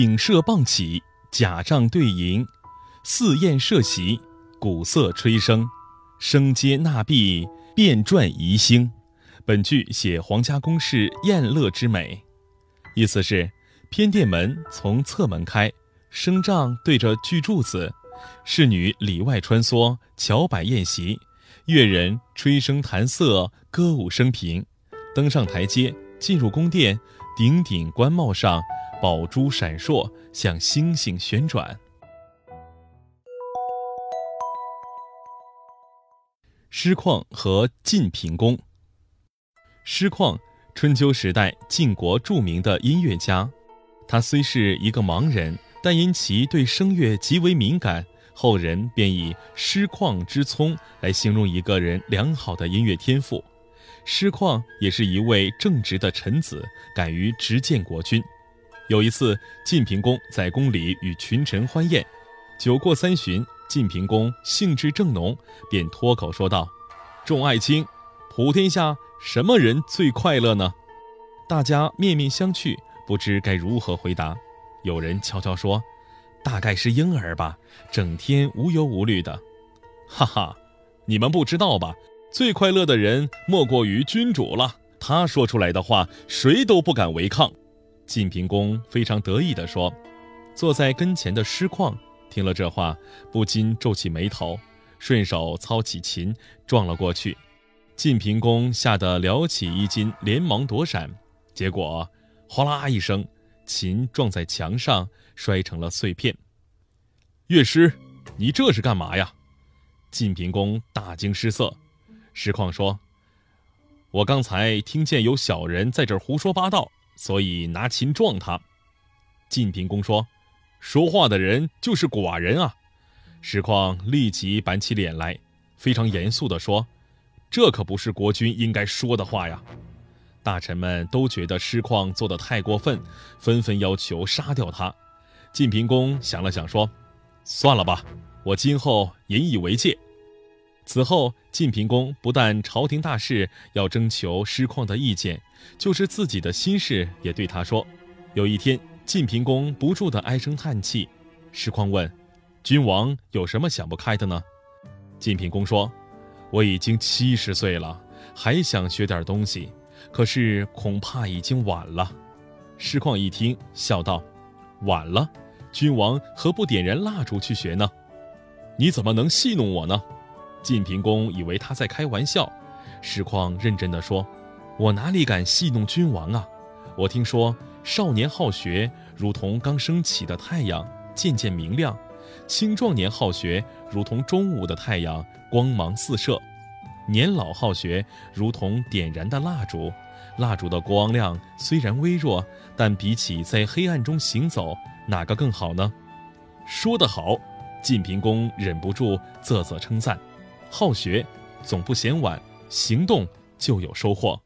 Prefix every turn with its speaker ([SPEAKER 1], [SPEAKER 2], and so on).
[SPEAKER 1] 丙射棒起，甲仗对营，四宴设席，鼓瑟吹笙，声皆纳币，变转宜兴。本句写皇家宫室宴乐之美，意思是偏殿门从侧门开，升帐对着巨柱子，侍女里外穿梭，桥摆宴席，乐人吹笙弹瑟，歌舞升平。登上台阶，进入宫殿，顶顶官帽上宝珠闪烁，像星星旋转。师旷和晋平公。师旷，春秋时代晋国著名的音乐家。他虽是一个盲人，但因其对声乐极为敏感，后人便以“师旷之聪”来形容一个人良好的音乐天赋。师旷也是一位正直的臣子，敢于直谏国君。有一次，晋平公在宫里与群臣欢宴，酒过三巡，晋平公兴致正浓，便脱口说道：“众爱卿，普天下。”什么人最快乐呢？大家面面相觑，不知该如何回答。有人悄悄说：“大概是婴儿吧，整天无忧无虑的。”哈哈，你们不知道吧？最快乐的人莫过于君主了。他说出来的话，谁都不敢违抗。晋平公非常得意地说。坐在跟前的师旷听了这话，不禁皱起眉头，顺手操起琴，撞了过去。晋平公吓得撩起衣襟，连忙躲闪，结果哗啦一声，琴撞在墙上，摔成了碎片。乐师，你这是干嘛呀？晋平公大惊失色。石况说：“我刚才听见有小人在这儿胡说八道，所以拿琴撞他。”晋平公说：“说话的人就是寡人啊！”石况立即板起脸来，非常严肃地说。这可不是国君应该说的话呀！大臣们都觉得师旷做得太过分，纷纷要求杀掉他。晋平公想了想，说：“算了吧，我今后引以为戒。”此后，晋平公不但朝廷大事要征求师旷的意见，就是自己的心事也对他说。有一天，晋平公不住地唉声叹气，师旷问：“君王有什么想不开的呢？”晋平公说。我已经七十岁了，还想学点东西，可是恐怕已经晚了。师旷一听，笑道：“晚了，君王何不点燃蜡烛去学呢？你怎么能戏弄我呢？”晋平公以为他在开玩笑，师旷认真地说：“我哪里敢戏弄君王啊？我听说少年好学，如同刚升起的太阳，渐渐明亮。”青壮年好学，如同中午的太阳，光芒四射；年老好学，如同点燃的蜡烛，蜡烛的光亮虽然微弱，但比起在黑暗中行走，哪个更好呢？说得好！晋平公忍不住啧啧称赞：好学总不嫌晚，行动就有收获。